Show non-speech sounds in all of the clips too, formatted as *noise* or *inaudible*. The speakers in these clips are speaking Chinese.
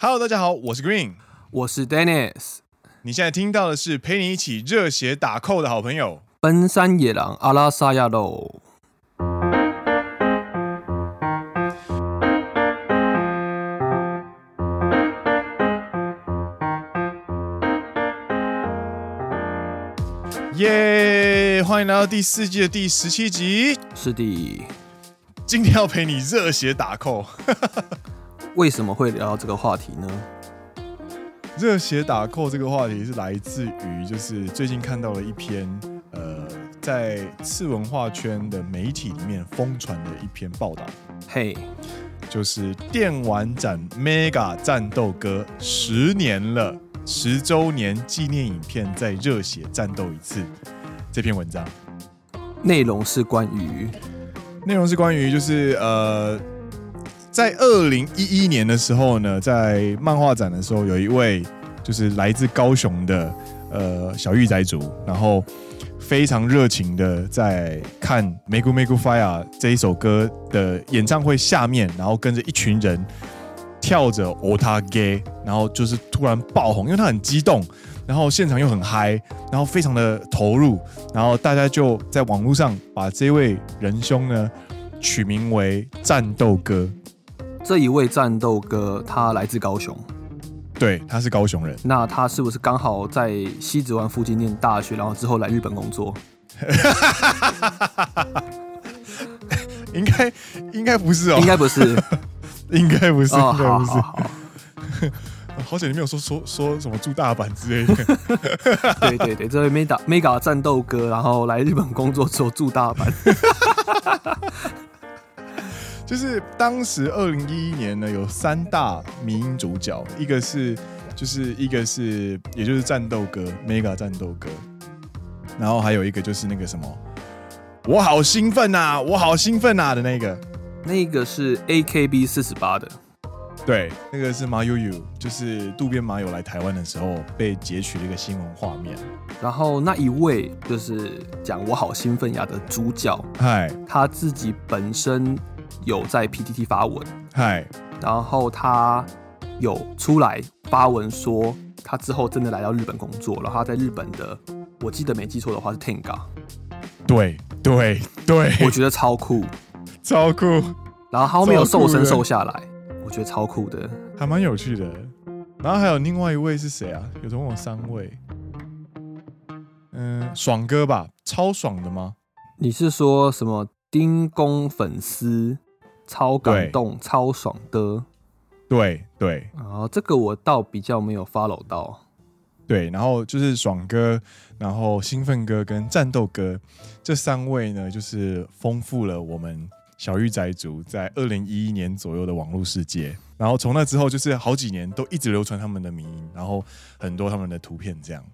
Hello，大家好，我是 Green，我是 Dennis。你现在听到的是陪你一起热血打 call 的好朋友——奔山野狼阿拉萨亚喽。耶！欢迎来到第四季的第十七集。是的，今天要陪你热血打 call。为什么会聊到这个话题呢？热血打 call 这个话题是来自于，就是最近看到了一篇，呃，在次文化圈的媒体里面疯传的一篇报道。嘿，就是电玩展 Mega 战斗歌十年了。十周年纪念影片再热血战斗一次，这篇文章内容是关于，内容是关于就是呃，在二零一一年的时候呢，在漫画展的时候，有一位就是来自高雄的呃小玉宅族，然后非常热情的在看《Megu Megu Fire》这一首歌的演唱会下面，然后跟着一群人。跳着 Ota Gay，然后就是突然爆红，因为他很激动，然后现场又很嗨，然后非常的投入，然后大家就在网络上把这位仁兄呢取名为战斗哥。这一位战斗哥，他来自高雄，对，他是高雄人。那他是不是刚好在西子湾附近念大学，然后之后来日本工作？*laughs* 应该应该不是哦，应该不是。*laughs* 应该不是，哦、应该不是。好，好，好，*laughs* 好久你没有说说说什么住大阪之类的。对对对，这位 Mega Mega 战斗哥，然后来日本工作之后住大阪。就是当时二零一一年呢，有三大迷音主角，一个是就是一个是也就是战斗哥 Mega 战斗哥，然后还有一个就是那个什么，我好兴奋呐，我好兴奋呐的那个。那个是 AKB 四十八的，对，那个是马友友，就是渡边麻友来台湾的时候被截取了一个新闻画面。然后那一位就是讲我好兴奋呀的主角，嗨，他自己本身有在 PTT 发文，嗨，然后他有出来发文说他之后真的来到日本工作，然后他在日本的，我记得没记错的话是 Tenga，对对对，我觉得超酷。超酷，然后他后面有瘦身瘦下来，我觉得超酷的，还蛮有趣的。然后还有另外一位是谁啊？有总共有三位，嗯，爽哥吧，超爽的吗？你是说什么丁公粉丝超感动、超爽的？对对，然后这个我倒比较没有 follow 到。对，然后就是爽哥，然后兴奋哥跟战斗哥这三位呢，就是丰富了我们。小玉宅族在二零一一年左右的网络世界，然后从那之后就是好几年都一直流传他们的名，然后很多他们的图片这样。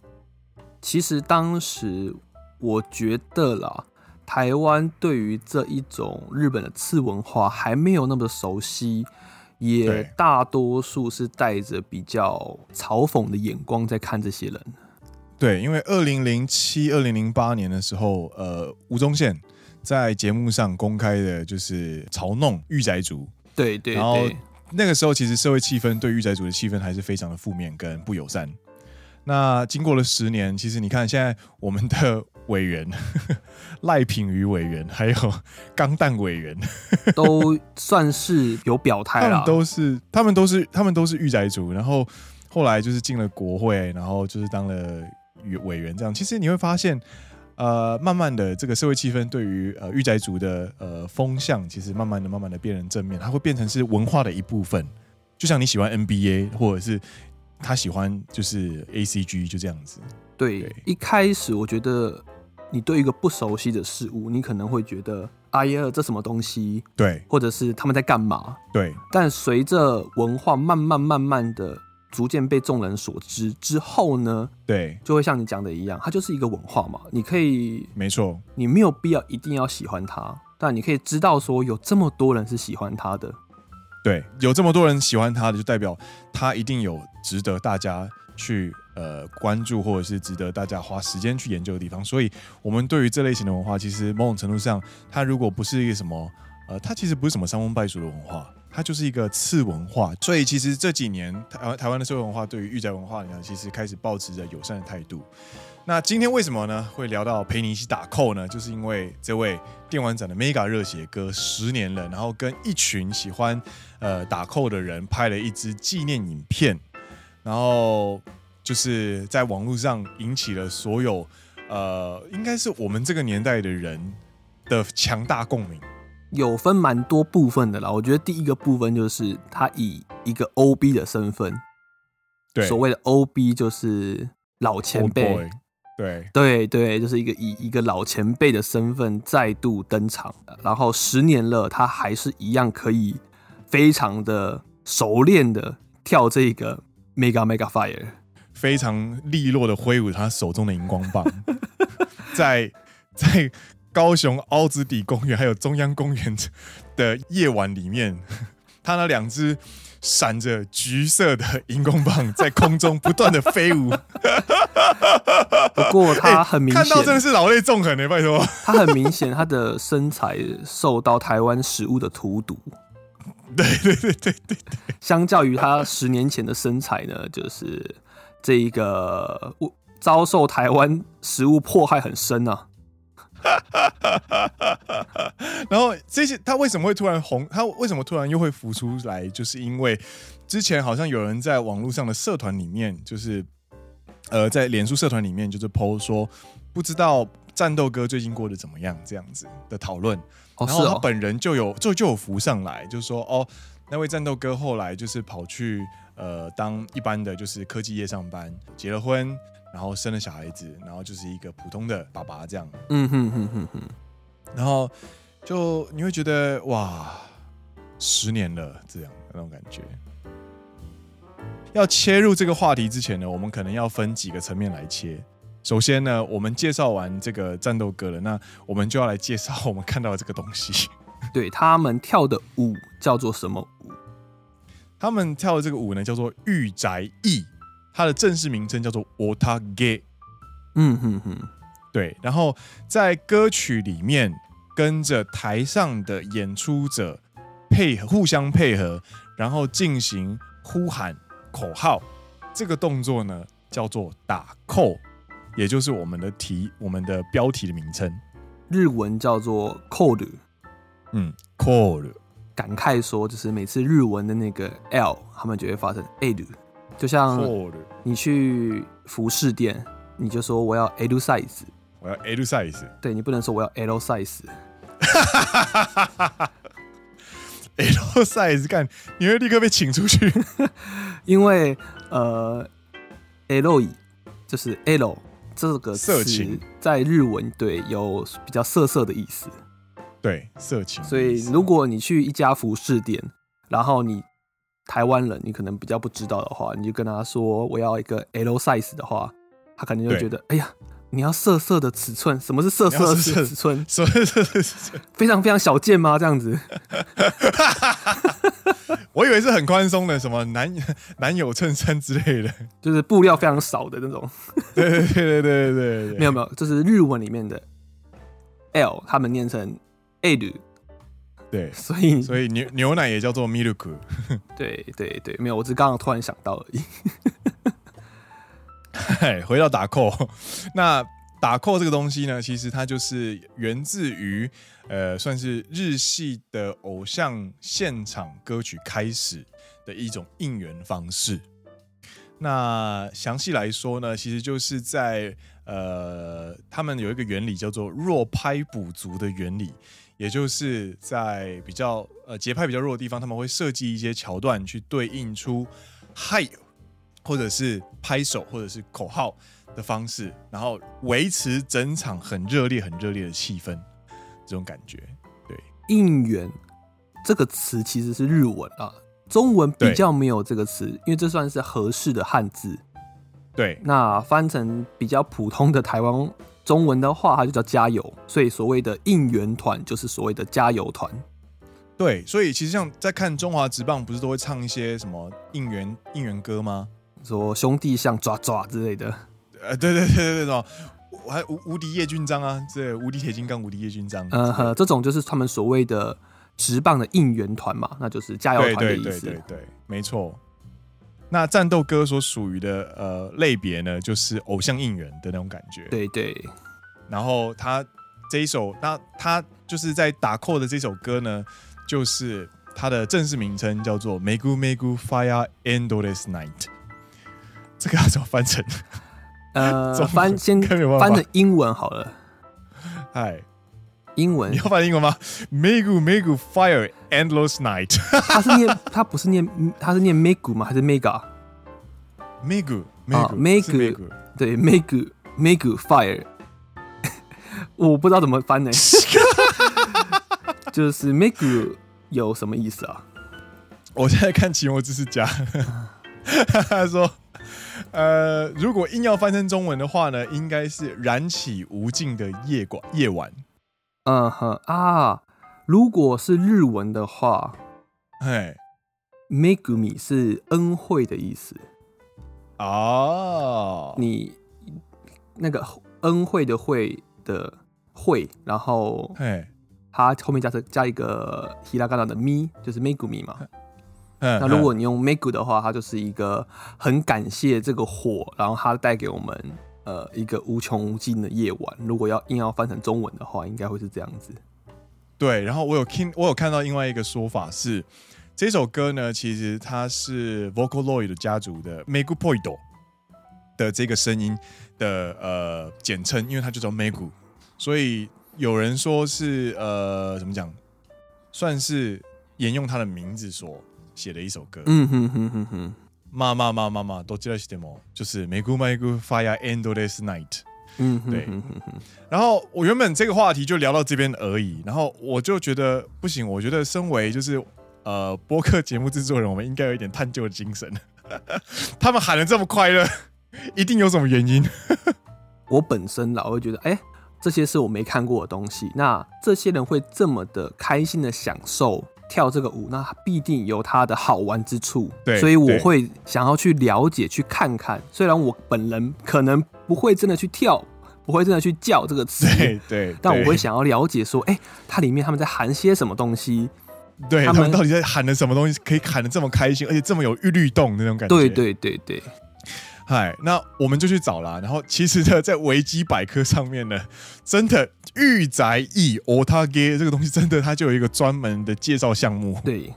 其实当时我觉得啦，台湾对于这一种日本的次文化还没有那么的熟悉，也大多数是带着比较嘲讽的眼光在看这些人。对，因为二零零七、二零零八年的时候，呃，吴宗宪。在节目上公开的，就是嘲弄御宅族。对对对。然后那个时候，其实社会气氛对御宅族的气氛还是非常的负面跟不友善。那经过了十年，其实你看，现在我们的委员 *laughs* 赖品妤委员，还有钢弹委员，*laughs* 都算是有表态了。都是他们都是他们都是御宅族，然后后来就是进了国会，然后就是当了委员这样。其实你会发现。呃，慢慢的，这个社会气氛对于呃御宅族的呃风向，其实慢慢的、慢慢的变成正面，它会变成是文化的一部分。就像你喜欢 NBA，或者是他喜欢就是 ACG，就这样子。对，对一开始我觉得你对一个不熟悉的事物，你可能会觉得哎呀，这什么东西？对，或者是他们在干嘛？对。但随着文化慢慢、慢慢的。逐渐被众人所知之后呢，对，就会像你讲的一样，它就是一个文化嘛。你可以，没错，你没有必要一定要喜欢它，但你可以知道说有这么多人是喜欢它的。对，有这么多人喜欢它的，就代表它一定有值得大家去呃关注，或者是值得大家花时间去研究的地方。所以，我们对于这类型的文化，其实某种程度上，它如果不是一个什么呃，它其实不是什么伤风败俗的文化。它就是一个次文化。所以其实这几年台湾台湾的社会文化对于御宅文化呢，其实开始抱持着友善的态度。那今天为什么呢会聊到陪你一起打扣呢？就是因为这位电玩展的 Mega 热血哥十年了，然后跟一群喜欢呃打扣的人拍了一支纪念影片，然后就是在网络上引起了所有呃应该是我们这个年代的人的强大共鸣。有分蛮多部分的啦，我觉得第一个部分就是他以一个 OB 的身份，对，所谓的 OB 就是老前辈。对对对，就是一个以一个老前辈的身份再度登场，然后十年了，他还是一样可以非常的熟练的跳这个 Mega Mega Fire，非常利落的挥舞他手中的荧光棒，*laughs* 在 *laughs* 在高雄凹子底公园还有中央公园的夜晚里面，*laughs* 他那两只。闪着橘色的荧光棒在空中不断的飞舞，不过他很明显、欸、看到真的是老泪纵横的，拜托。他很明显，他的身材受到台湾食物的荼毒。对对对对对，相较于他十年前的身材呢，就是这一个遭受台湾食物迫害很深啊。*laughs* 然后这些他为什么会突然红？他为什么突然又会浮出来？就是因为之前好像有人在网络上的社团里面，就是呃，在脸书社团里面，就是 po 说不知道战斗哥最近过得怎么样这样子的讨论。然后他本人就有就就有浮上来，就是说哦，那位战斗哥后来就是跑去呃当一般的就是科技业上班，结了婚。然后生了小孩子，然后就是一个普通的爸爸这样。嗯哼哼哼哼。然后就你会觉得哇，十年了这样那种感觉。要切入这个话题之前呢，我们可能要分几个层面来切。首先呢，我们介绍完这个战斗哥了，那我们就要来介绍我们看到的这个东西。*laughs* 对，他们跳的舞叫做什么舞？他们跳的这个舞呢，叫做御宅艺。它的正式名称叫做 Otage，嗯哼哼，对。然后在歌曲里面，跟着台上的演出者配合，互相配合，然后进行呼喊口号。这个动作呢，叫做打扣，也就是我们的题，我们的标题的名称。日文叫做 code，嗯，code。感慨说，就是每次日文的那个 L，他们就会发成 L。就像你去服饰店，你就说我要 L size，我要 L size，对，你不能说我要 L size。L size 干，你会立刻被请出去，*laughs* 因为呃，L 就是 L 这个词在日文对有比较色色的意思，对，色情。所以如果你去一家服饰店，然后你台湾人，你可能比较不知道的话，你就跟他说我要一个 L size 的话，他肯定就觉得，哎呀，你要色色的尺寸？什么是色色的尺寸？*laughs* 色色的尺寸？非常非常小件吗？这样子？*laughs* 我以为是很宽松的，什么男男友衬衫之类的，就是布料非常少的那种。对对对对对对，*laughs* 没有没有，这是日文里面的 L，他们念成 L。对，*laughs* 所以所以牛牛奶也叫做 milk。*laughs* 对对对，没有，我只刚刚突然想到而已。*laughs* 回到打扣，那打扣这个东西呢，其实它就是源自于呃，算是日系的偶像现场歌曲开始的一种应援方式。那详细来说呢，其实就是在呃，他们有一个原理叫做弱拍补足的原理。也就是在比较呃节拍比较弱的地方，他们会设计一些桥段去对应出嗨，或者是拍手，或者是口号的方式，然后维持整场很热烈、很热烈的气氛，这种感觉。对，应援这个词其实是日文啊，中文比较没有这个词，因为这算是合适的汉字。对，那翻成比较普通的台湾。中文的话，它就叫加油，所以所谓的应援团就是所谓的加油团。对，所以其实像在看中华职棒，不是都会唱一些什么应援应援歌吗？说兄弟像爪爪之类的。呃，对对对对对，什么还无无敌叶军章啊，这无敌铁金刚无敌叶军章。呃呵，这种就是他们所谓的职棒的应援团嘛，那就是加油团的意思。对对对对对，没错。那战斗歌所属于的呃类别呢，就是偶像应援的那种感觉。对对。然后他这一首，那他就是在打 call 的这首歌呢，就是他的正式名称叫做《Megu Megu Fire Endless Night》。这个要怎么翻成？呃，*laughs* 翻先翻成英文好了。嗨，英文你要翻英文吗？Megu Megu Fire Endless Night。他是念，*laughs* 他不是念，他是念 Megu 吗？还是 Mega？Megu，Megu，Megu，对，Megu Megu Fire。*laughs* 我不知道怎么翻呢。*laughs* 就是 Megu 有什么意思啊？我现在看奇摩知识家，他说。呃，如果硬要翻成中文的话呢，应该是燃起无尽的夜晚。夜晚，嗯哼啊，如果是日文的话，哎，Megumi 是恩惠的意思。哦，你那个恩惠的惠的惠，然后，哎，它后面加上加一个ひらがな的み，就是 Megumi 嘛。那如果你用 Megu 的话，它就是一个很感谢这个火，然后它带给我们 呃一个无穷无尽的夜晚。如果要硬要翻成中文的话，应该会是这样子。对，然后我有听，我有看到另外一个说法是，这首歌呢，其实它是 Vocaloid 的家族的 Megupoido 的这个声音的呃简称，因为它就叫 Megu，所以有人说是呃怎么讲，算是沿用他的名字所。写的一首歌，嗯哼哼哼哼，妈妈妈妈妈都知道是什么，就是 Megu Megu Fire Endless Night，嗯，对。然后我原本这个话题就聊到这边而已，然后我就觉得不行，我觉得身为就是呃播客节目制作人，我们应该有一点探究的精神。他们喊得这么快乐，一定有什么原因。我本身老会觉得，哎、这些是我没看过的东西，那这些人会这么的开心的享受。跳这个舞，那必定有它的好玩之处，对，所以我会想要去了解、去看看。虽然我本人可能不会真的去跳，不会真的去叫这个词，对对，但我会想要了解说，哎、欸，它里面他们在喊些什么东西？对，他们，到底在喊的什么东西，可以喊的这么开心，而且这么有律动的那种感觉？对对对对。嗨，那我们就去找啦。然后其实呢，在维基百科上面呢，真的御宅役 otage 这个东西，真的它就有一个专门的介绍项目。对，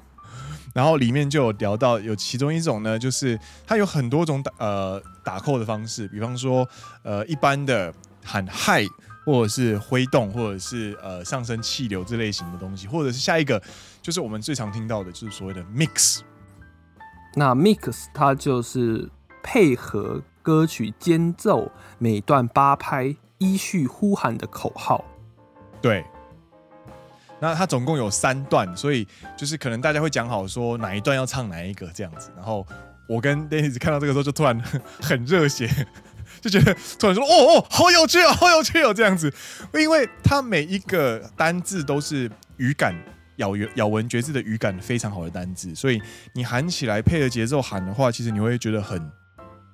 然后里面就有聊到，有其中一种呢，就是它有很多种打呃打 call 的方式，比方说呃一般的喊嗨，或者是挥动，或者是呃上升气流这类型的东西，或者是下一个就是我们最常听到的，就是所谓的 mix。那 mix 它就是。配合歌曲间奏，每段八拍依序呼喊的口号。对，那它总共有三段，所以就是可能大家会讲好说哪一段要唱哪一个这样子。然后我跟 Dennis 看到这个时候，就突然很热血，*laughs* 就觉得突然说：“哦哦，好有趣哦，好有趣哦！”这样子，因为它每一个单字都是语感咬咬文嚼字的语感非常好的单字，所以你喊起来配合节奏喊的话，其实你会觉得很。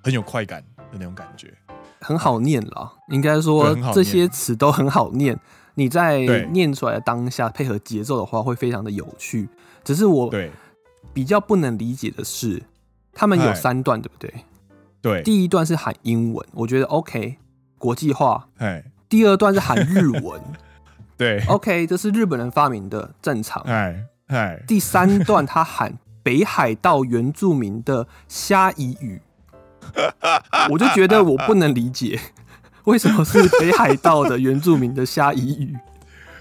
很有快感的那种感觉，很好念了。应该说这些词都很好念。你在念出来的当下，配合节奏的话，会非常的有趣。只是我比较不能理解的是，他们有三段，对不对？对。第一段是喊英文，我觉得 OK，国际化。第二段是喊日文，*laughs* 对，OK，这是日本人发明的，正常。第三段他喊北海道原住民的虾夷语。*laughs* 我就觉得我不能理解，*laughs* 为什么是北海道的原住民的虾夷语？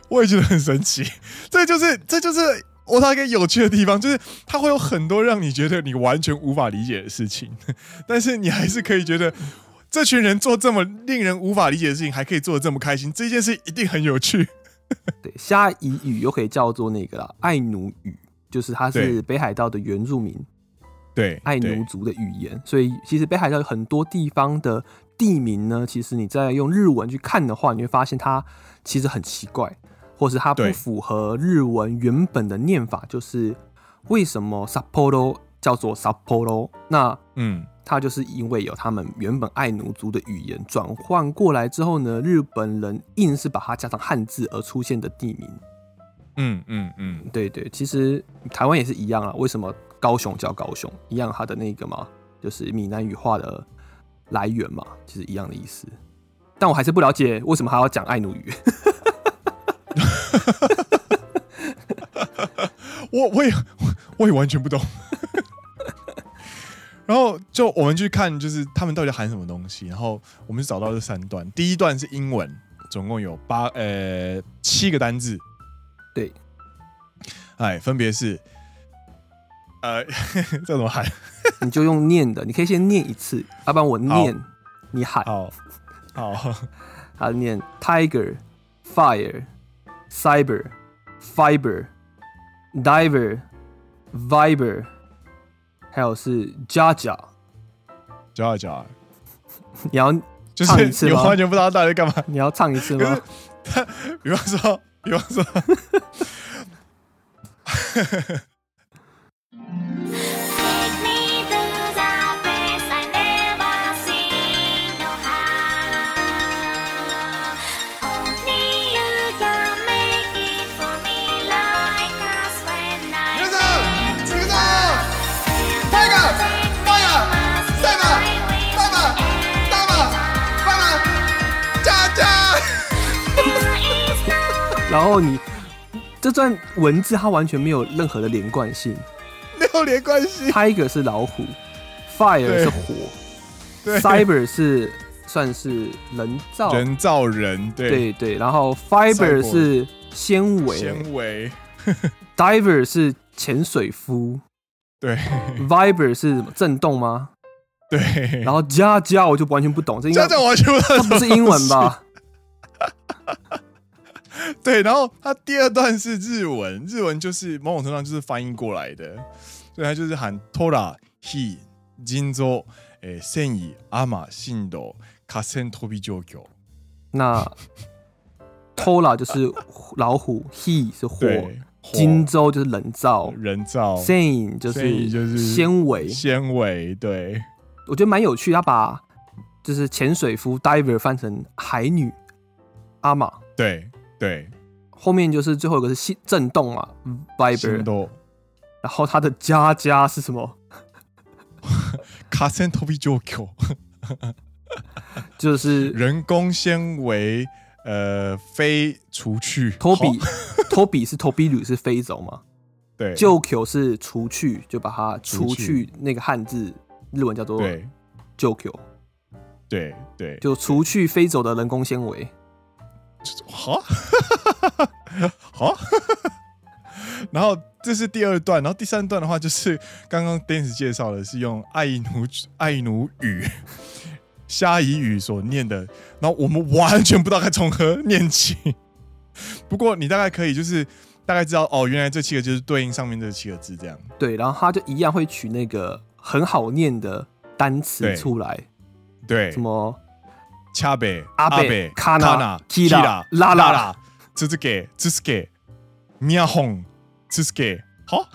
我也觉得很神奇。这就是这就是我他一个有趣的地方，就是它会有很多让你觉得你完全无法理解的事情，*laughs* 但是你还是可以觉得这群人做这么令人无法理解的事情，还可以做的这么开心，这件事一定很有趣。对，虾夷语又可以叫做那个啦，爱奴语，就是它是北海道的原住民。对，爱奴族的语言，所以其实北海道有很多地方的地名呢，其实你在用日文去看的话，你会发现它其实很奇怪，或是它不符合日文原本的念法。就是为什么 Sapporo 叫做 Sapporo？那嗯，它就是因为有他们原本爱奴族的语言转换过来之后呢，日本人硬是把它加上汉字而出现的地名。嗯嗯嗯，对对，其实台湾也是一样啊。为什么高雄叫高雄？一样，它的那个嘛，就是闽南语话的来源嘛，其实一样的意思。但我还是不了解为什么还要讲爱奴语。*laughs* 我我也我也完全不懂。*laughs* 然后就我们去看，就是他们到底喊什么东西。然后我们就找到这三段，第一段是英文，总共有八呃七个单字。对，哎，分别是呃 *laughs* 这怎么喊？*laughs* 你就用念的，你可以先念一次，要不然我念，你喊。好，好，*laughs* 他念 tiger fire cyber fiber diver viber。还有是 Jaja，Jaja，你要唱一次吗？就是你完全不知道到底在干嘛。你要唱一次吗？比方说，比方说。然后你这段文字它完全没有任何的连贯性，没有连贯性。Tiger 是老虎，Fire 是火，Cyber 是算是人造人造人，对对对。然后 Fiber 是纤维，纤维。*laughs* Diver 是潜水夫，对。Viber 是什么震动吗？对。然后加加我就完全不懂，这应该这完全不懂，这不是英文吧？*laughs* 对，然后他第二段是日文，日文就是某种程度上就是翻译过来的，所以他就是喊 Tora He Jinzo 诶善意阿玛信斗卡森托比九九。那 *laughs* Tora 就是老虎，He 是火，Jinzo 就是人造，人造，，sen 就是就是纤维，纤维。对，我觉得蛮有趣，他把就是潜水夫 Diver 翻成海女阿玛，对。对，后面就是最后一个是震动嘛，viber，然后它的加加是什么？*laughs* 卡森托比九九，就是人工纤维，呃，飞除去。托比，*laughs* 托比是托比鲁是飞走嘛？对，九九是除去，就把它除去那个汉字，日文叫做九九。对对，就除去飞走的人工纤维。好，好，*laughs* 然后这是第二段，然后第三段的话就是刚刚 Dance 介绍的，是用爱奴爱奴语、虾夷语所念的，然后我们完全不知道该从何念起。不过你大概可以就是大概知道哦，原来这七个就是对应上面这七个字这样。对，然后他就一样会取那个很好念的单词出来，对，什么？恰贝、阿贝、卡纳、基拉、拉拉、兹兹给、兹斯给、米亚红、兹斯给，好，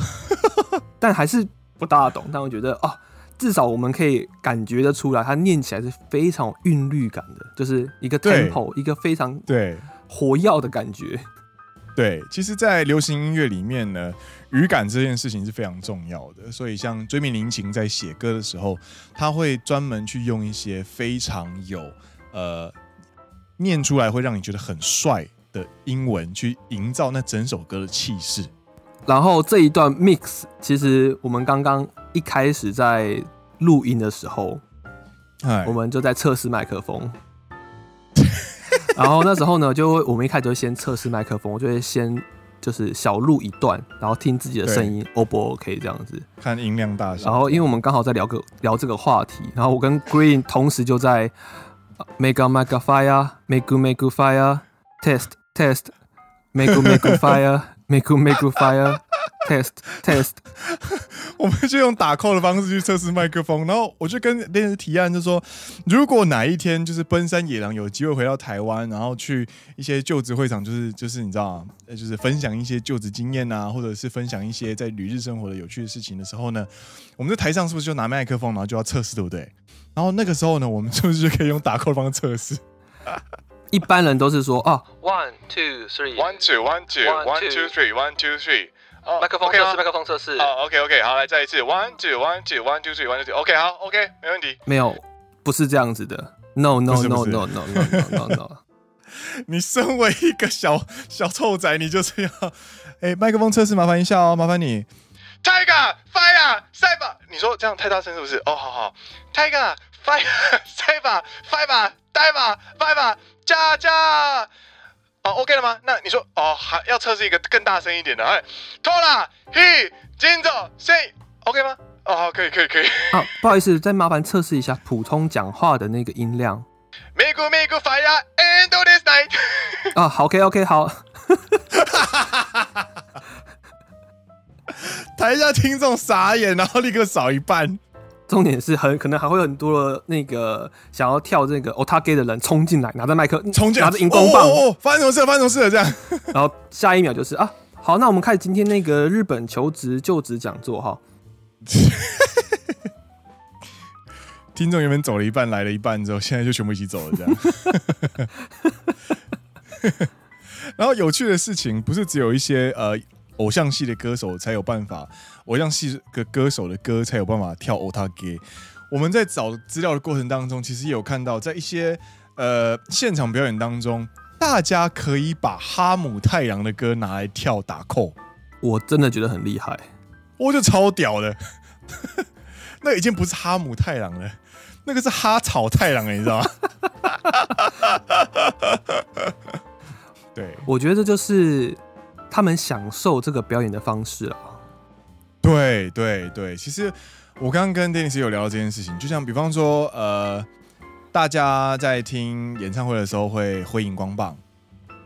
*laughs* 但还是不大懂。但我觉得啊，至少我们可以感觉得出来，它念起来是非常有韵律感的，就是一个 tempo，一个非常对活跃的感觉。对，其实，在流行音乐里面呢，语感这件事情是非常重要的。所以，像追名林檎在写歌的时候，他会专门去用一些非常有呃，念出来会让你觉得很帅的英文，去营造那整首歌的气势。然后这一段 mix，其实我们刚刚一开始在录音的时候，我们就在测试麦克风。然后那时候呢，就我们一开始就先测试麦克风，我就会先就是小录一段，然后听自己的声音 O 不 OK 这样子，看音量大小。然后因为我们刚好在聊个聊这个话题，然后我跟 Green 同时就在。Mega Mega Fire, Meku Meku Fire, Test Test, Meku Meku *laughs* Fire. Make make fire, test test。*laughs* 我们就用打 call 的方式去测试麦克风，然后我就跟电视提案，就说如果哪一天就是奔山野狼有机会回到台湾，然后去一些就职会场，就是就是你知道啊？就是分享一些就职经验啊，或者是分享一些在旅日生活的有趣的事情的时候呢，我们在台上是不是就拿麦克风，然后就要测试，对不对？然后那个时候呢，我们是不是就可以用打 call 方测试？一般人都是说啊，one two three，one two one two one two three one two three，哦，麦克风测试，麦克风测试，好，OK OK，好，来再一次，one two one two one two three one two three，OK，好，OK，没问题。没有，不是这样子的，no no no no no no no no。你身为一个小小臭仔，你就是要，哎，麦克风测试，麻烦一下哦，麻烦你，Tiger Fire Cyber，你说这样太大声是不是？哦，好好，Tiger Fire Cyber Fire。带吧，带吧，加加，哦，OK 了吗？那你说，哦，还要测试一个更大声一点的，哎，拖拉，He，金总，Say，OK 吗？哦，好，可以，可以，可以。啊，不好意思，再麻烦测试一下普通讲话的那个音量。美股，美股，Fire，End of this night。*laughs* 啊，好，OK，OK，好。*laughs* 台下听众傻眼，然后立刻少一半。重点是很可能还会有很多的那个想要跳这个 Otage 的人冲进来，拿着麦克，冲进来，拿着荧光棒，哦哦哦，发生什么事？发生什么事了？这样，*laughs* 然后下一秒就是啊，好，那我们开始今天那个日本求职就职讲座哈。听众原本走了一半，来了一半之后，现在就全部一起走了这样。*laughs* 然后有趣的事情不是只有一些呃。偶像系的歌手才有办法，偶像是个歌手的歌才有办法跳 Otage。我们在找资料的过程当中，其实也有看到，在一些呃现场表演当中，大家可以把哈姆太郎的歌拿来跳打扣，我真的觉得很厉害，我就超屌的。*laughs* 那已经不是哈姆太郎了，那个是哈草太郎，你知道吗？*laughs* 对，我觉得这就是。他们享受这个表演的方式啊，对对对，其实我刚刚跟 Dennis 有聊到这件事情，就像比方说，呃，大家在听演唱会的时候会挥荧光棒，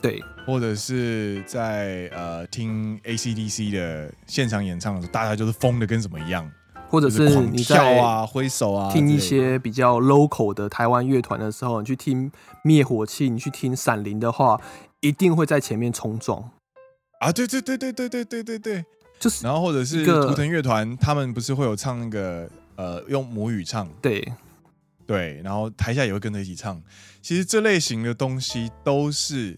对，或者是在呃听 AC/DC 的现场演唱的时候，大家就是疯的跟什么一样，或者是你在跳啊、挥手啊，听一些比较 local 的台湾乐团的时候，你去听灭火器，你去听闪灵的话，一定会在前面冲撞。啊，对对对对对对对对对，就是，然后或者是图腾乐团，他们不是会有唱那个呃用母语唱，对对，然后台下也会跟着一起唱。其实这类型的东西都是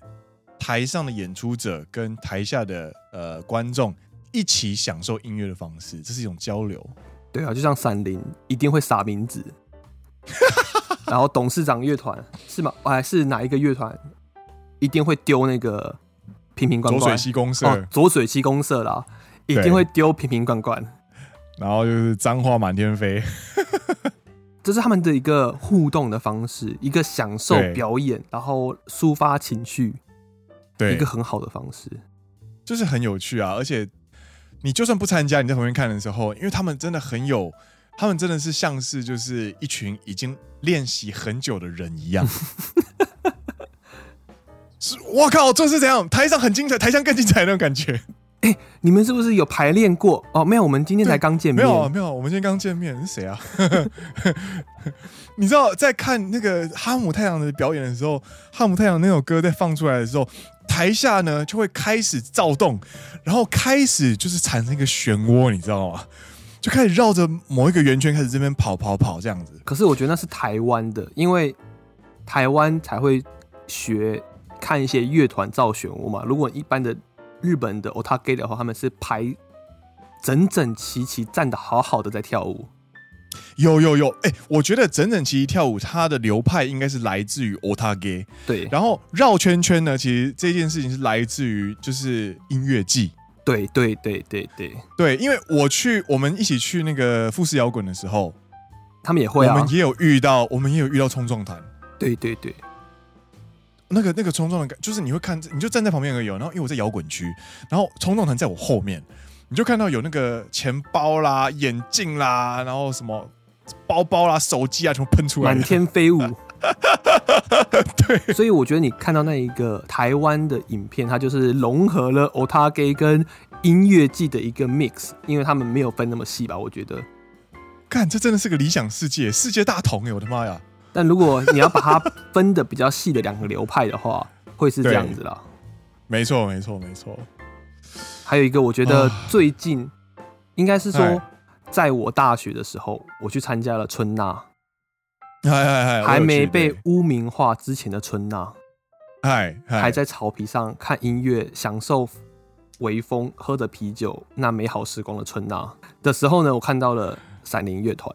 台上的演出者跟台下的呃观众一起享受音乐的方式，这是一种交流。对啊，就像闪灵一定会撒名字，*laughs* 然后董事长乐团是吗？还是哪一个乐团一定会丢那个？瓶瓶罐罐，左水溪公社哦，左水溪公社啦，一定会丢瓶瓶罐罐，然后就是脏话满天飞，*laughs* 这是他们的一个互动的方式，一个享受表演，然后抒发情绪，对，一个很好的方式，就是很有趣啊！而且你就算不参加，你在旁边看的时候，因为他们真的很有，他们真的是像是就是一群已经练习很久的人一样。*laughs* 我靠，这是怎样？台上很精彩，台上更精彩那种感觉。哎、欸，你们是不是有排练过？哦，没有，我们今天才刚见面。没有，没有，我们今天刚见面。是谁啊？*laughs* 你知道，在看那个哈姆太阳的表演的时候，哈姆太阳那首歌在放出来的时候，台下呢就会开始躁动，然后开始就是产生一个漩涡，你知道吗？就开始绕着某一个圆圈开始这边跑跑跑这样子。可是我觉得那是台湾的，因为台湾才会学。看一些乐团造漩涡嘛，如果一般的日本的 Otage 的话，他们是排整整齐齐站的好好的在跳舞。有有有，哎、欸，我觉得整整齐齐跳舞，它的流派应该是来自于 Otage。对，然后绕圈圈呢，其实这件事情是来自于就是音乐季。对对对对对对，因为我去我们一起去那个富士摇滚的时候，他们也会啊，我们也有遇到，我们也有遇到冲撞团。对对对。那个那个冲撞的感，就是你会看，你就站在旁边而已。然后因为我在摇滚区，然后冲撞团在我后面，你就看到有那个钱包啦、眼镜啦，然后什么包包啦、手机啊，全部喷出来，满天飞舞。*laughs* 对，所以我觉得你看到那一个台湾的影片，它就是融合了 Otage 跟音乐季的一个 mix，因为他们没有分那么细吧？我觉得，看这真的是个理想世界，世界大同哎！我的妈呀！但如果你要把它分的比较细的两个流派的话，*laughs* 会是这样子啦。没错，没错，没错。还有一个，我觉得最近应该是说，在我大学的时候，我去参加了春呐。还没被污名化之前的春娜。嗨，还在草皮上看音乐，享受微风，喝着啤酒，那美好时光的春娜的时候呢，我看到了闪灵乐团。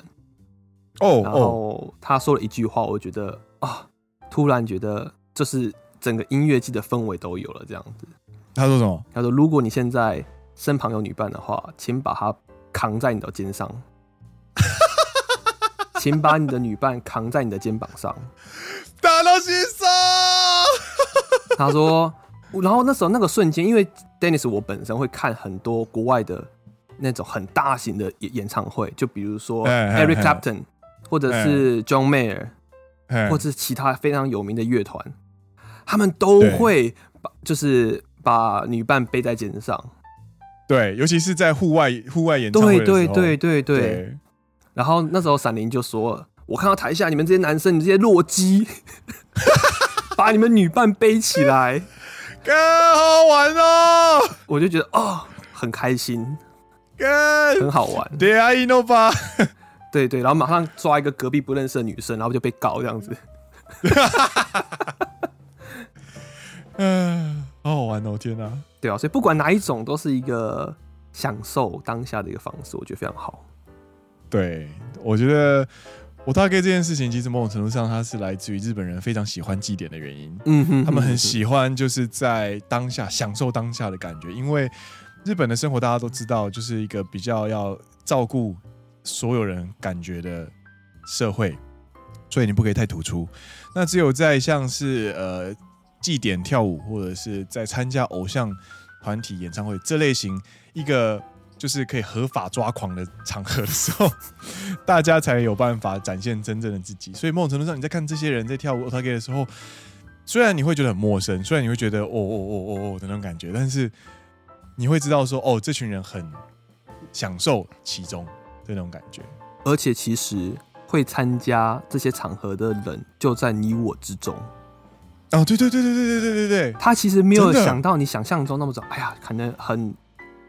哦，然后他说了一句话，我觉得啊，突然觉得就是整个音乐季的氛围都有了这样子。他说什么？他说：“如果你现在身旁有女伴的话，请把她扛在你的肩上，请把你的女伴扛在你的肩膀上。*laughs* ”打到心上。他说，然后那时候那个瞬间，因为 Dennis 我本身会看很多国外的那种很大型的演演唱会，就比如说 Eric Clapton。或者是 John Mayer，或者是其他非常有名的乐团，他们都会把就是把女伴背在肩上。对，尤其是在户外户外演唱会。对对对对对。然后那时候闪灵就说：“我看到台下你们这些男生，你这些弱鸡，*laughs* 把你们女伴背起来，*laughs* 更好玩哦！”我就觉得哦，很开心，哥很好玩。对啊，伊诺巴。对对，然后马上抓一个隔壁不认识的女生，然后就被告这样子。嗯，*laughs* 好好玩哦！天哪，对啊，所以不管哪一种，都是一个享受当下的一个方式，我觉得非常好。对，我觉得 Otage 这件事情，其实某种程度上，它是来自于日本人非常喜欢祭典的原因。嗯哼，他们很喜欢就是在当下享受当下的感觉，因为日本的生活大家都知道，就是一个比较要照顾。所有人感觉的社会，所以你不可以太突出。那只有在像是呃祭典跳舞，或者是在参加偶像团体演唱会这类型一个就是可以合法抓狂的场合的时候，*laughs* 大家才有办法展现真正的自己。所以某种程度上，你在看这些人在跳舞 o t a 的时候，虽然你会觉得很陌生，虽然你会觉得哦哦哦哦哦的那种感觉，但是你会知道说哦，这群人很享受其中。这种感觉，而且其实会参加这些场合的人就在你我之中。哦，对对对对对对对对对，他其实没有想到你想象中那么早。哎呀，可能很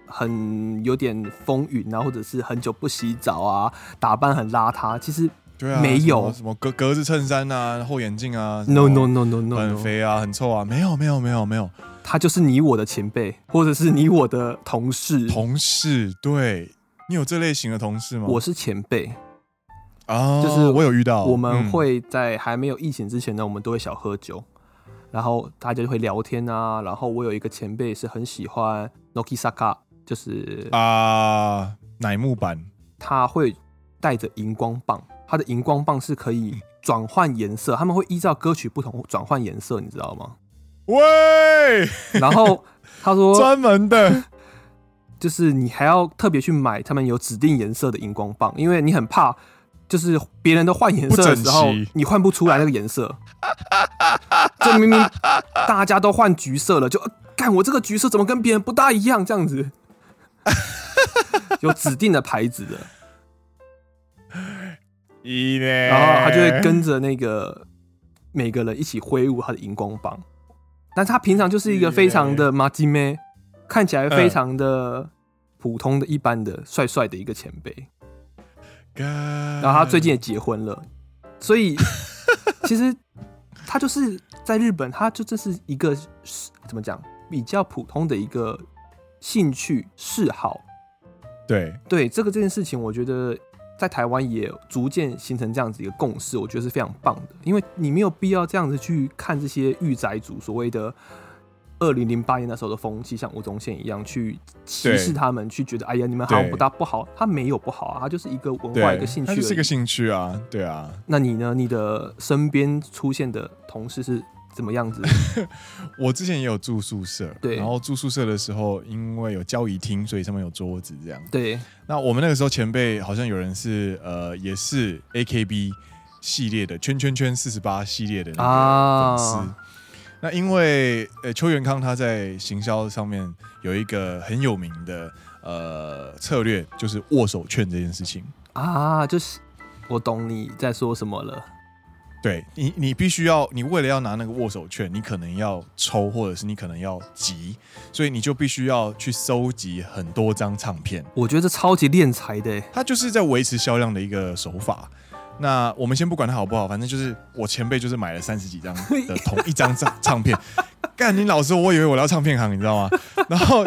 很有点风云啊，或者是很久不洗澡啊，打扮很邋遢。其实对啊，没有什么格格子衬衫啊，厚眼镜啊，no no no no no，很肥啊，很臭啊，没有没有没有没有，他就是你我的前辈，或者是你我的同事，同事对。你有这类型的同事吗？我是前辈啊，就是我有遇到。我们会在还没有疫情之前呢，我们都会小喝酒，然后大家就会聊天啊。然后我有一个前辈是很喜欢 Nokisaka，就是啊乃木坂，他会带着荧光棒，他的荧光棒是可以转换颜色，他们会依照歌曲不同转换颜色，你知道吗？喂，然后他说 *laughs* 专门的。就是你还要特别去买他们有指定颜色的荧光棒，因为你很怕，就是别人都换颜色的时候，你换不出来那个颜色。*laughs* 这明明大家都换橘色了，就干我这个橘色怎么跟别人不大一样？这样子，*laughs* 有指定的牌子的，然后他就会跟着那个每个人一起挥舞他的荧光棒，但是他平常就是一个非常的马吉妹。看起来非常的普通的一般的帅帅的一个前辈，然后他最近也结婚了，所以 *laughs* 其实他就是在日本，他就这是一个怎么讲比较普通的一个兴趣嗜好。对对，这个这件事情，我觉得在台湾也逐渐形成这样子一个共识，我觉得是非常棒的，因为你没有必要这样子去看这些御宅族所谓的。二零零八年那时候的风气，像吴宗宪一样去歧视他们，去觉得哎呀，你们好像不大不好。他没有不好啊，他就是一个文化，一个兴趣，就是一个兴趣啊，对啊。那你呢？你的身边出现的同事是怎么样子？*laughs* 我之前也有住宿舍，对，然后住宿舍的时候，因为有交易厅，所以上面有桌子这样。对。那我们那个时候前辈好像有人是呃，也是 AKB 系列的圈圈圈四十八系列的那个粉丝。啊那因为呃，邱元康他在行销上面有一个很有名的呃策略，就是握手券这件事情啊，就是我懂你在说什么了。对你，你必须要，你为了要拿那个握手券，你可能要抽，或者是你可能要集，所以你就必须要去收集很多张唱片。我觉得这超级敛财的，他就是在维持销量的一个手法。那我们先不管它好不好，反正就是我前辈就是买了三十几张的 *laughs* 同一张唱唱片。*laughs* 干你老师，我以为我要唱片行，你知道吗？*laughs* 然后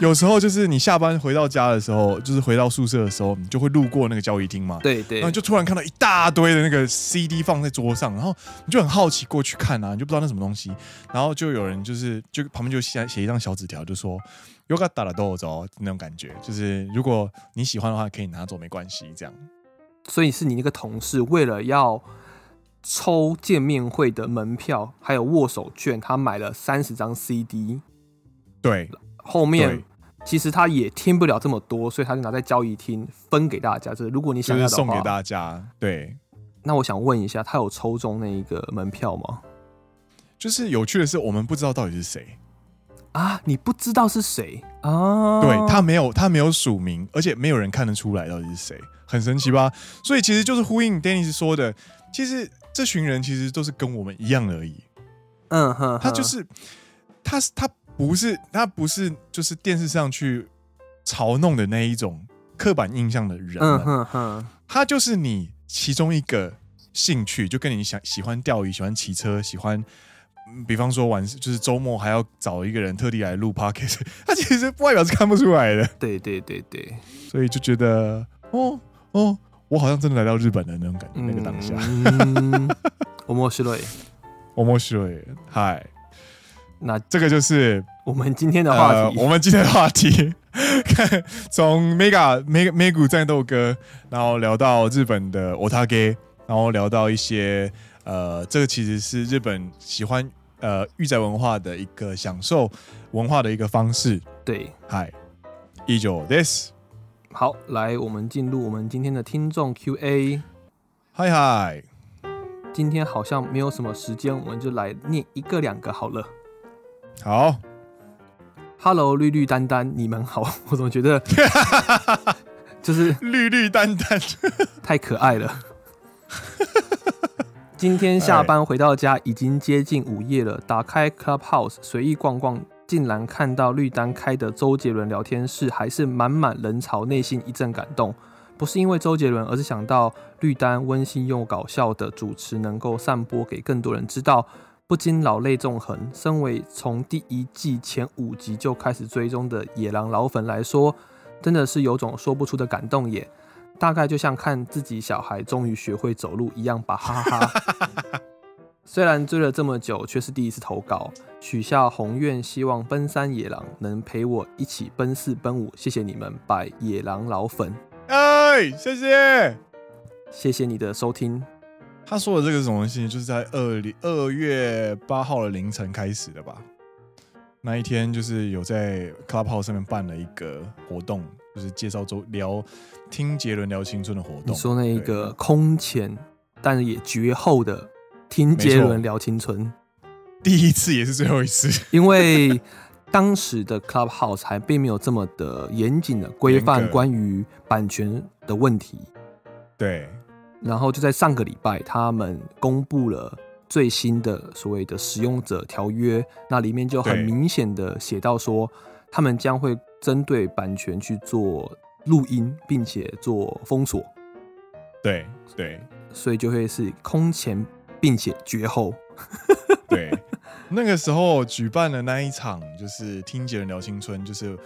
有时候就是你下班回到家的时候，就是回到宿舍的时候，你就会路过那个交易厅嘛。对对。然后就突然看到一大堆的那个 CD 放在桌上，然后你就很好奇过去看啊，你就不知道那什么东西。然后就有人就是就旁边就写写一张小纸条，就说 “Yoga 打了豆走”那种感觉，就是如果你喜欢的话，可以拿走，没关系。这样。所以是你那个同事为了要。抽见面会的门票，还有握手券，他买了三十张 CD。对，后面其实他也听不了这么多，所以他就拿在交易厅分给大家。就是如果你想要的话，送给大家。对。那我想问一下，他有抽中那一个门票吗？就是有趣的是，我们不知道到底是谁啊？你不知道是谁啊？对，他没有，他没有署名，而且没有人看得出来到底是谁，很神奇吧？所以其实就是呼应 Dennis 说的，其实。这群人其实都是跟我们一样而已，嗯哼，他就是，他他不是他不是就是电视上去嘲弄的那一种刻板印象的人，嗯哼哼，他就是你其中一个兴趣，就跟你想喜欢钓鱼、喜欢骑车、喜欢，比方说晚就是周末还要找一个人特地来录 podcast，*laughs* 他其实外表是看不出来的，对对对对，所以就觉得哦哦。我好像真的来到日本的那种感觉，嗯、那个当下。我面白い，我面白い。*laughs* 嗨，那这个就是我们今天的话题。呃、我们今天的话题，*laughs* 看从 Mega Mega Mega 战斗歌，然后聊到日本的 Otage，然后聊到一些呃，这个其实是日本喜欢呃御宅文化的一个享受文化的一个方式。对，嗨，以上です。好，来，我们进入我们今天的听众 Q&A。嗨嗨，今天好像没有什么时间，我们就来念一个两个好了。好，Hello，绿绿丹丹，你们好。*laughs* 我怎么觉得 *laughs* 就是绿绿丹丹太可爱了。*laughs* 今天下班回到家，已经接近午夜了，打开 Clubhouse 随意逛逛。竟然看到绿丹开的周杰伦聊天室，还是满满人潮，内心一阵感动。不是因为周杰伦，而是想到绿丹温馨又搞笑的主持能够散播给更多人知道，不禁老泪纵横。身为从第一季前五集就开始追踪的野狼老粉来说，真的是有种说不出的感动耶。大概就像看自己小孩终于学会走路一样吧，哈哈哈。*laughs* 虽然追了这么久，却是第一次投稿。许下宏愿，希望奔三野狼能陪我一起奔四奔五。谢谢你们，拜野狼老粉。哎，谢谢，谢谢你的收听。他说的这个是什么东西？就是在二零二月八号的凌晨开始的吧？那一天就是有在 Clubhouse 上面办了一个活动，就是介绍周聊听杰伦聊青春的活动。你说那一个空前但也绝后的。听杰伦聊青春，第一次也是最后一次，因为当时的 Clubhouse 还并没有这么的严谨的规范关于版权的问题。对，然后就在上个礼拜，他们公布了最新的所谓的使用者条约，那里面就很明显的写到说，他们将会针对版权去做录音，并且做封锁。对对，所以就会是空前。并且绝后，*laughs* 对，那个时候举办的那一场就是听杰伦聊青春，就是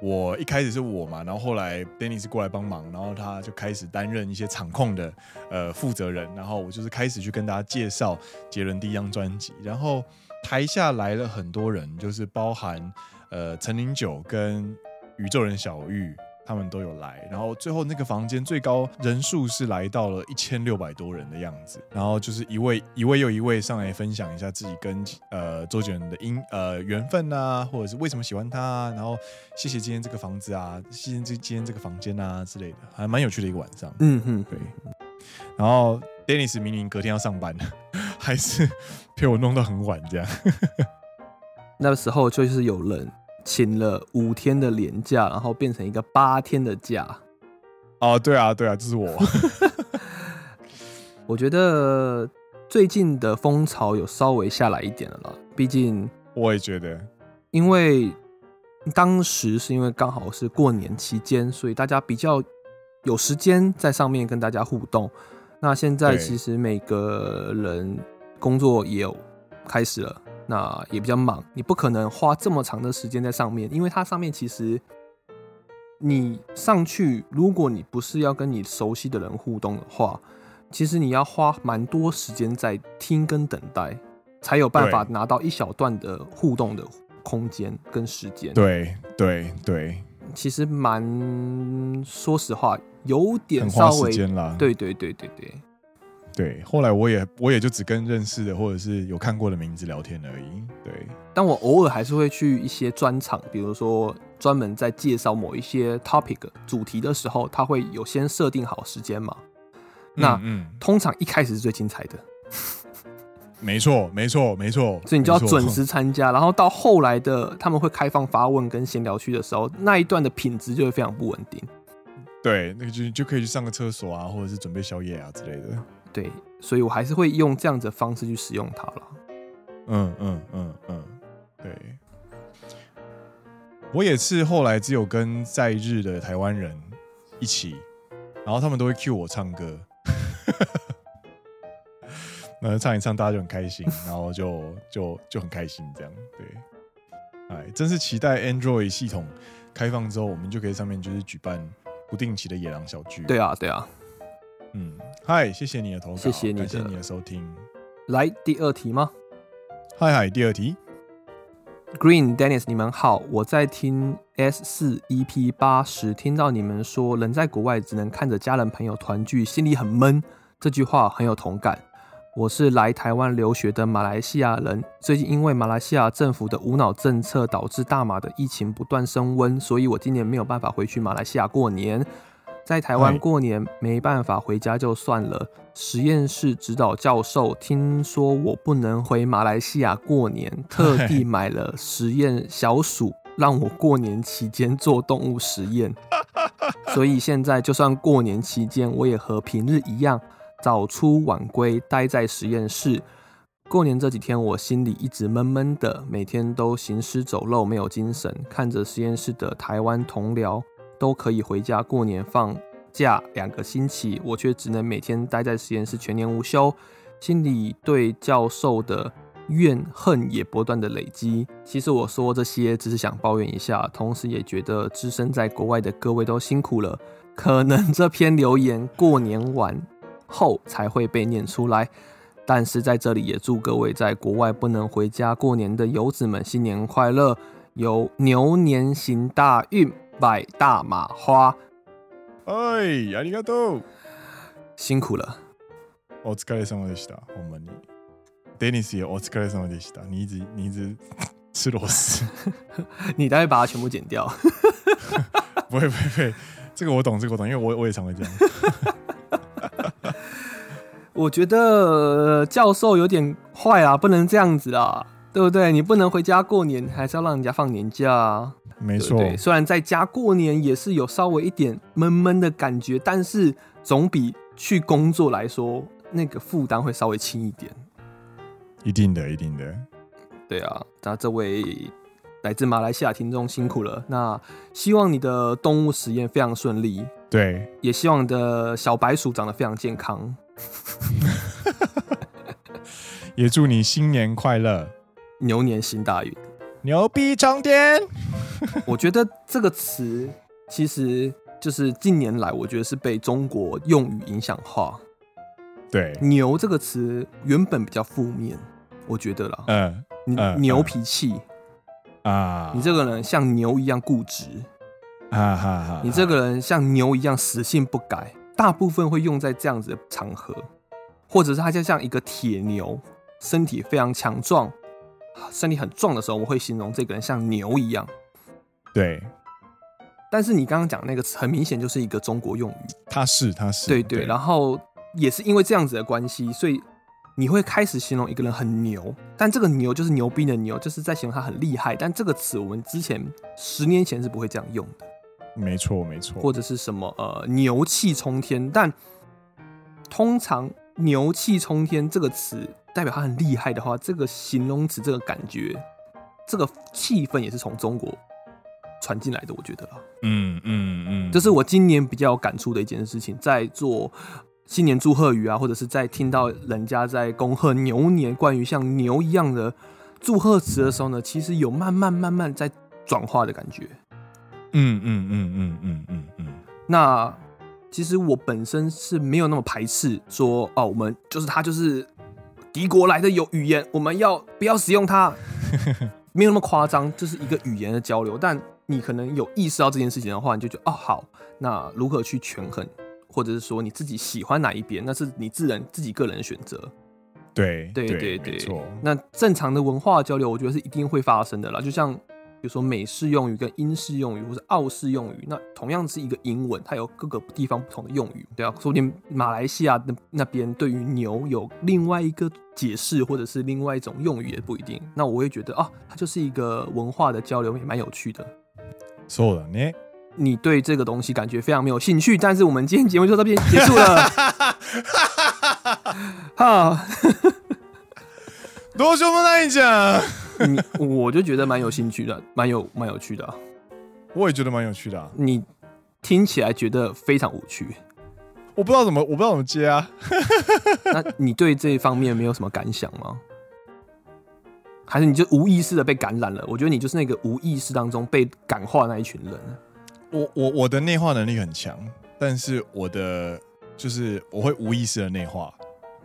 我一开始是我嘛，然后后来 Dennis 过来帮忙，然后他就开始担任一些场控的呃负责人，然后我就是开始去跟大家介绍杰伦第一张专辑，然后台下来了很多人，就是包含呃陈零九跟宇宙人小玉。他们都有来，然后最后那个房间最高人数是来到了一千六百多人的样子，然后就是一位一位又一位上来分享一下自己跟呃周杰伦的因呃缘分啊，或者是为什么喜欢他啊，然后谢谢今天这个房子啊，谢谢这今天这个房间啊之类的，还蛮有趣的一个晚上。嗯哼，对。然后 Dennis 明明隔天要上班，*laughs* 还是 *laughs* 陪我弄到很晚这样。*laughs* 那个时候就是有人。请了五天的年假，然后变成一个八天的假。哦，对啊，对啊，这是我。*laughs* 我觉得最近的风潮有稍微下来一点了啦，毕竟我也觉得，因为当时是因为刚好是过年期间，所以大家比较有时间在上面跟大家互动。那现在其实每个人工作也有开始了，那也比较忙，你不可能花这么长的时间在上面，因为它上面其实你上去，如果你不是要跟你熟悉的人互动的话，其实你要花蛮多时间在听跟等待，才有办法拿到一小段的互动的空间跟时间。对对对，其实蛮说实话，有点稍微。对对对对对对。后来我也我也就只跟认识的或者是有看过的名字聊天而已。对，但我偶尔还是会去一些专场，比如说专门在介绍某一些 topic 主题的时候，他会有先设定好时间嘛。那嗯，通常一开始是最精彩的，没错，没错，没错。所以你就要准时参加，然后到后来的他们会开放发问跟闲聊区的时候，那一段的品质就会非常不稳定。对，那个就就可以去上个厕所啊，或者是准备宵夜啊之类的。对，所以我还是会用这样子的方式去使用它了。嗯嗯嗯嗯，对。我也是后来只有跟在日的台湾人一起，然后他们都会 cue 我唱歌。那唱一唱，大家就很开心，然后就就就很开心，这样对。哎，真是期待 Android 系统开放之后，我们就可以上面就是举办不定期的野狼小聚。对啊，对啊。嗯，嗨，谢谢你的投稿，谢谢你的，谢谢你的收听。来第二题吗？嗨嗨，第二题。Green Dennis，你们好，我在听 S 四 EP 八时，听到你们说人在国外只能看着家人朋友团聚，心里很闷。这句话很有同感。我是来台湾留学的马来西亚人，最近因为马来西亚政府的无脑政策，导致大马的疫情不断升温，所以我今年没有办法回去马来西亚过年。在台湾过年没办法回家就算了，实验室指导教授听说我不能回马来西亚过年，特地 *laughs* 买了实验小鼠让我过年期间做动物实验。所以现在就算过年期间，我也和平日一样早出晚归，待在实验室。过年这几天，我心里一直闷闷的，每天都行尸走肉，没有精神，看着实验室的台湾同僚。都可以回家过年放假两个星期，我却只能每天待在实验室全年无休，心里对教授的怨恨也不断的累积。其实我说这些只是想抱怨一下，同时也觉得置身在国外的各位都辛苦了。可能这篇留言过年完后才会被念出来，但是在这里也祝各位在国外不能回家过年的游子们新年快乐，有牛年行大运。拜大马花，哎，ありがとう，辛苦了。お疲れ様でした。ほんまに。デニス也お疲れ様でした。你一直你一直吃螺丝，*laughs* 你待会把它全部剪掉。*laughs* 不会不会不会，这个我懂，这个我懂，因为我我也常会这样。*laughs* 我觉得教授有点坏啊，不能这样子啊，对不对？你不能回家过年，还是要让人家放年假啊。 没错，虽然在家过年也是有稍微一点闷闷的感觉，但是总比去工作来说，那个负担会稍微轻一点。一定的，一定的。对啊，那这位来自马来西亚听众辛苦了。那希望你的动物实验非常顺利。对，也希望你的小白鼠长得非常健康。*laughs* 也祝你新年快乐，*laughs* 牛年行大运。牛逼冲天！*laughs* 我觉得这个词其实就是近年来，我觉得是被中国用语影响化。对，牛这个词原本比较负面，我觉得啦。嗯，你牛脾气啊，你这个人像牛一样固执啊哈哈，你这个人像牛一样死性不改，大部分会用在这样子的场合，或者是他就像一个铁牛，身体非常强壮。身体很壮的时候，我会形容这个人像牛一样。对，但是你刚刚讲那个词，很明显就是一个中国用语。他是，他是。对对，对，然后也是因为这样子的关系，所以你会开始形容一个人很牛。但这个牛就是牛逼的牛，就是在形容他很厉害。但这个词我们之前十年前是不会这样用的。没错，没错。或者是什么呃牛气冲天，但通常牛气冲天这个词。代表他很厉害的话，这个形容词，这个感觉，这个气氛也是从中国传进来的，我觉得啦。嗯嗯嗯，这是我今年比较有感触的一件事情，在做新年祝贺语啊，或者是在听到人家在恭贺牛年，关于像牛一样的祝贺词的时候呢，其实有慢慢慢慢在转化的感觉。嗯嗯嗯嗯嗯嗯嗯。那其实我本身是没有那么排斥说哦，我们就是他就是敌国来的有语言，我们要不要使用它？*laughs* 没有那么夸张，这是一个语言的交流。但你可能有意识到这件事情的话，你就觉得哦好，那如何去权衡？或者是说你自己喜欢哪一边，那是你自然自己个人的选择。对对对对。那正常的文化交流，我觉得是一定会发生的啦。就像比如说美式用语跟英式用语，或是澳式用语，那同样是一个英文，它有各个地方不同的用语。对啊，说不定马来西亚那那边对于牛有另外一个解释，或者是另外一种用语也不一定。那我会觉得啊，它就是一个文化的交流，也蛮有趣的。そうだね。你对这个东西感觉非常没有兴趣，但是我们今天节目就到这边结束了。*laughs* 哈，*laughs* 多说不那一讲，你我就觉得蛮有兴趣的，蛮有蛮有趣的、啊。我也觉得蛮有趣的、啊。你听起来觉得非常无趣，我不知道怎么，我不知道怎么接啊。那你对这一方面没有什么感想吗？ 还是你就无意识的被感染了？我觉得你就是那个无意识当中被感化那一群人。我我我的内化能力很强，但是我的就是我会无意识的内化，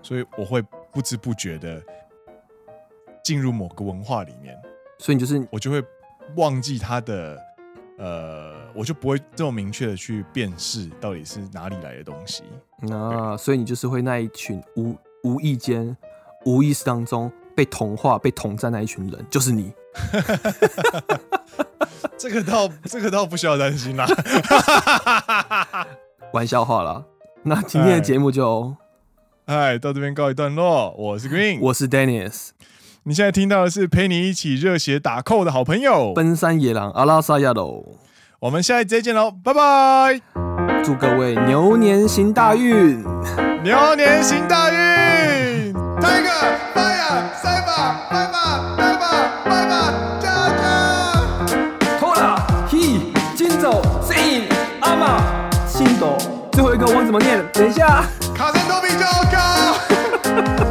所以我会不知不觉的进入某个文化里面，所以你就是我就会忘记他的呃，我就不会这么明确的去辨识到底是哪里来的东西。那所以你就是会那一群无无意间、无意识当中被同化、被统战那一群人，就是你。*laughs* 这个倒这个倒不需要担心啦，*laughs* 玩笑话啦。那今天的节目就，哎，到这边告一段落。我是 Green，我是 Dennis。你现在听到的是陪你一起热血打 call 的好朋友，奔山野狼阿拉萨亚罗。我们下一集再见喽，拜拜！祝各位牛年行大运，牛年行大运，Tiger 最后一个我怎么念？等一下，卡就。*laughs*